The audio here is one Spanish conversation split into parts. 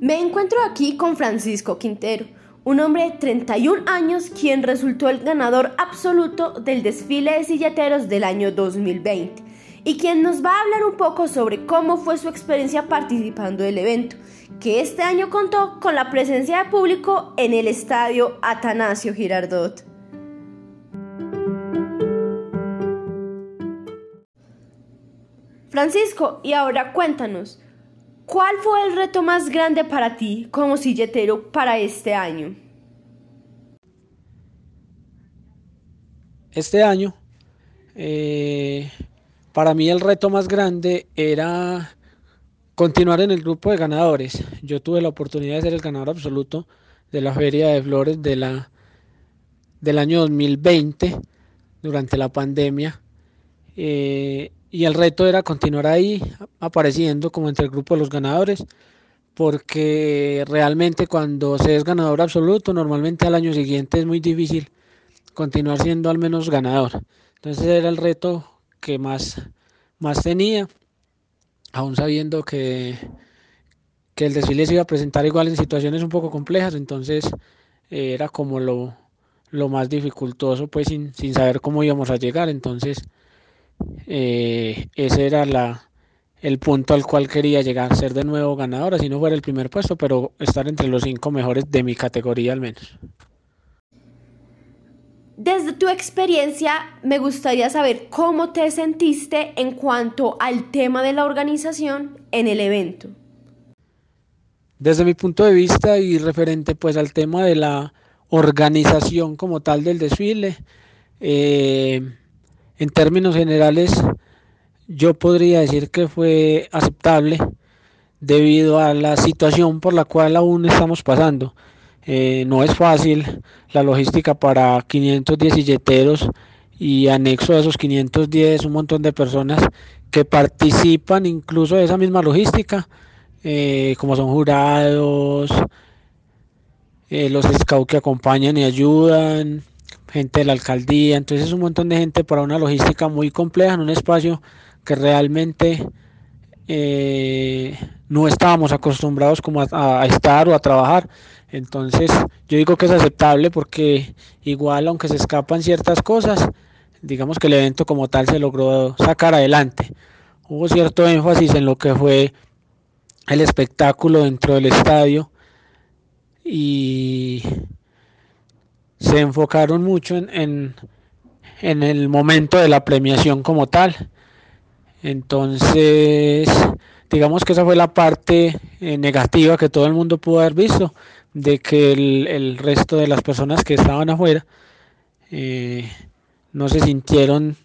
Me encuentro aquí con Francisco Quintero, un hombre de 31 años quien resultó el ganador absoluto del desfile de silleteros del año 2020 y quien nos va a hablar un poco sobre cómo fue su experiencia participando del evento, que este año contó con la presencia de público en el estadio Atanasio Girardot. Francisco, y ahora cuéntanos, ¿Cuál fue el reto más grande para ti como silletero para este año? Este año, eh, para mí el reto más grande era continuar en el grupo de ganadores. Yo tuve la oportunidad de ser el ganador absoluto de la Feria de Flores del año 2020 durante la pandemia. Eh, y el reto era continuar ahí apareciendo como entre el grupo de los ganadores porque realmente cuando se es ganador absoluto normalmente al año siguiente es muy difícil continuar siendo al menos ganador. Entonces era el reto que más más tenía aún sabiendo que que el desfile se iba a presentar igual en situaciones un poco complejas entonces eh, era como lo, lo más dificultoso pues sin, sin saber cómo íbamos a llegar. Entonces eh, ese era la, el punto al cual quería llegar, ser de nuevo ganador, así no fuera el primer puesto, pero estar entre los cinco mejores de mi categoría al menos. Desde tu experiencia, me gustaría saber cómo te sentiste en cuanto al tema de la organización en el evento. Desde mi punto de vista y referente pues al tema de la organización como tal del desfile, eh, en términos generales, yo podría decir que fue aceptable debido a la situación por la cual aún estamos pasando. Eh, no es fácil la logística para 510 silleteros y anexo a esos 510 un montón de personas que participan incluso de esa misma logística, eh, como son jurados, eh, los scouts que acompañan y ayudan, gente de la alcaldía, entonces es un montón de gente para una logística muy compleja en un espacio que realmente eh, no estábamos acostumbrados como a, estar o a trabajar. Entonces yo digo que es aceptable porque igual aunque se escapan ciertas cosas, digamos que el evento como tal se logró sacar adelante. Hubo cierto énfasis en lo que fue el espectáculo dentro del estadio y se enfocaron mucho en, en, el momento de la premiación como tal. Entonces, digamos que esa fue la parte eh, negativa que todo el mundo pudo haber visto, de que el, resto de las personas que estaban afuera eh, no se sintieron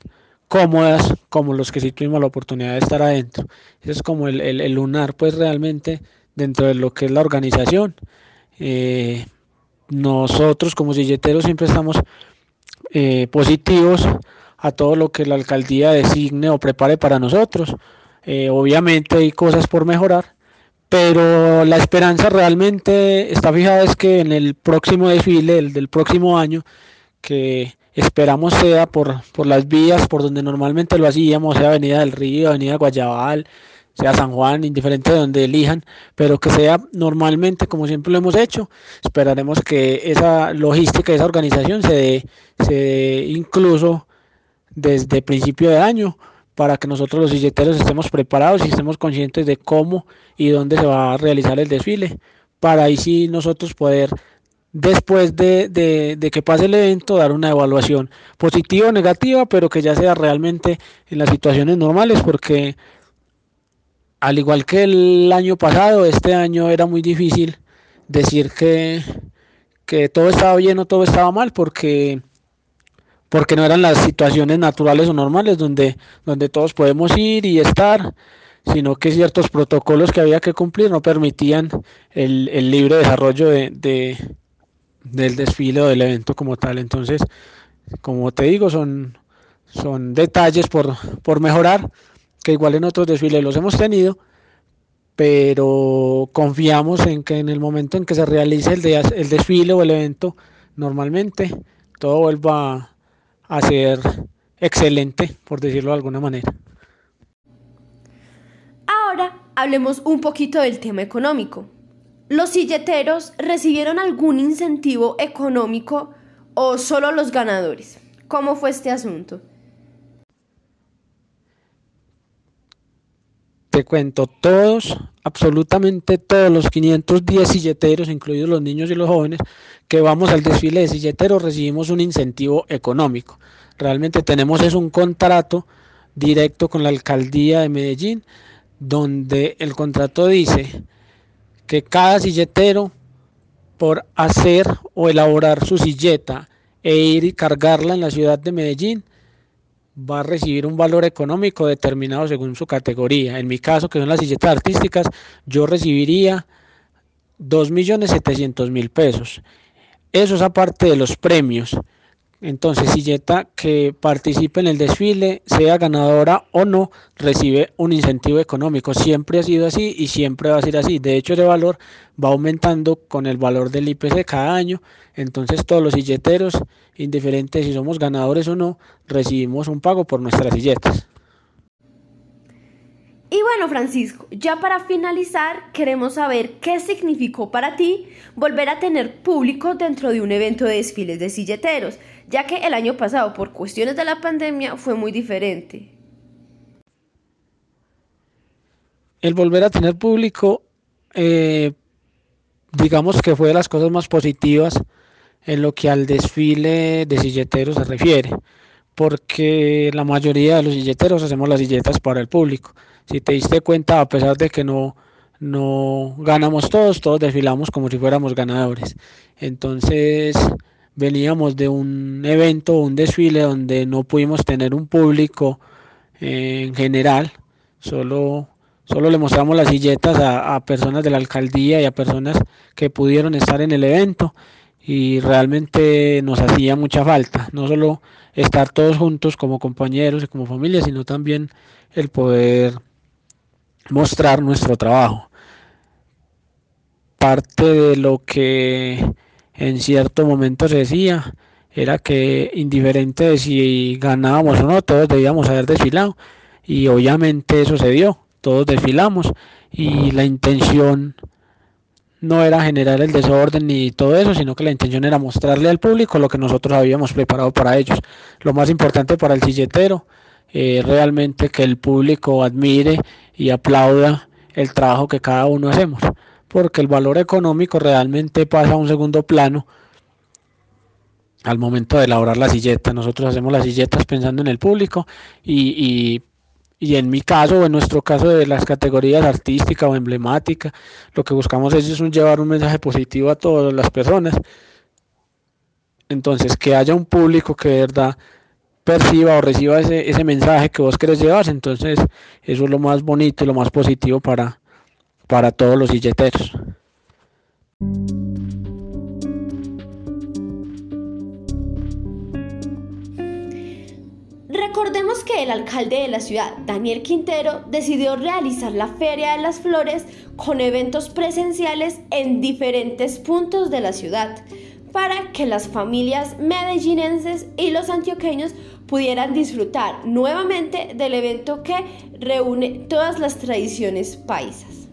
cómodas como los que sí tuvimos la oportunidad de estar adentro. Eso es como el, el, lunar, pues realmente dentro de lo que es la organización. Eh, nosotros como silleteros siempre estamos eh, positivos a todo lo que la alcaldía designe o prepare para nosotros. Eh, obviamente hay cosas por mejorar, pero la esperanza realmente está fijada es que en el próximo desfile, el del próximo año, que esperamos sea por, por las vías por donde normalmente lo hacíamos, sea Avenida del Río, Avenida Guayabal, sea San Juan, indiferente de donde elijan, pero que sea normalmente como siempre lo hemos hecho. Esperaremos que esa logística, esa organización se dé, se incluso desde principio de año para que nosotros los silleteros estemos preparados y estemos conscientes de cómo y dónde se va a realizar el desfile, para ahí sí nosotros poder después de, de, de, que pase el evento dar una evaluación positiva o negativa, pero que ya sea realmente en las situaciones normales, porque al igual que el año pasado, este año era muy difícil decir que, que todo estaba bien o todo estaba mal porque, porque no eran las situaciones naturales o normales donde, donde todos podemos ir y estar, sino que ciertos protocolos que había que cumplir no permitían el, el libre desarrollo de, de, del desfile o del evento como tal. Entonces, como te digo, son, son detalles por, por mejorar que igual en otros desfiles los hemos tenido, pero confiamos en que en el momento en que se realice el, el desfile o el evento, normalmente todo vuelva a ser excelente, por decirlo de alguna manera. Ahora hablemos un poquito del tema económico. ¿Los silleteros recibieron algún incentivo económico o solo los ganadores? ¿Cómo fue este asunto? Te cuento, todos, absolutamente todos los 510 silleteros, incluidos los niños y los jóvenes, que vamos al desfile de silleteros, recibimos un incentivo económico. Realmente tenemos es un contrato directo con la alcaldía de Medellín, donde el contrato dice que cada silletero, por hacer o elaborar su silleta e ir y cargarla en la ciudad de Medellín, va a recibir un valor económico determinado según su categoría. En mi caso, que son las silletas artísticas, yo recibiría 2.700.000 pesos. Eso es aparte de los premios. Entonces, silleta que participe en el desfile, sea ganadora o no, recibe un incentivo económico. Siempre ha sido así y siempre va a ser así. De hecho, ese valor va aumentando con el valor del IPC cada año. Entonces, todos los silleteros, indiferente si somos ganadores o no, recibimos un pago por nuestras silletas. Y bueno, Francisco, ya para finalizar, queremos saber qué significó para ti volver a tener público dentro de un evento de desfiles de silleteros, ya que el año pasado, por cuestiones de la pandemia, fue muy diferente. El volver a tener público, eh, digamos que fue de las cosas más positivas en lo que al desfile de silleteros se refiere, porque la mayoría de los silleteros hacemos las silletas para el público si te diste cuenta, a pesar de que no, no ganamos todos, todos desfilamos como si fuéramos ganadores. Entonces veníamos de un evento, un desfile donde no pudimos tener un público eh, en general, solo, solo le mostramos las silletas a, a personas de la alcaldía y a personas que pudieron estar en el evento y realmente nos hacía mucha falta, no solo estar todos juntos como compañeros y como familia, sino también el poder mostrar nuestro trabajo. Parte de lo que en cierto momento se decía era que indiferente de si ganábamos o no, todos debíamos haber desfilado y obviamente eso se dio, todos desfilamos y la intención no era generar el desorden ni todo eso, sino que la intención era mostrarle al público lo que nosotros habíamos preparado para ellos. Lo más importante para el silletero eh, realmente que el público admire y aplauda el trabajo que cada uno hacemos, porque el valor económico realmente pasa a un segundo plano al momento de elaborar la silleta. Nosotros hacemos las silletas pensando en el público y, y, en mi caso o en nuestro caso de las categorías artística o emblemática, lo que buscamos es, llevar un mensaje positivo a todas las personas. Entonces, que haya un público que de verdad perciba o reciba ese, ese mensaje que vos querés llevar. Entonces, eso es lo más bonito y lo más positivo para, para todos los silleteros. Recordemos que el alcalde de la ciudad, Daniel Quintero, decidió realizar la Feria de las Flores con eventos presenciales en diferentes puntos de la ciudad para que las familias medellinenses y los antioqueños pudieran disfrutar nuevamente del evento que reúne todas las tradiciones paisas.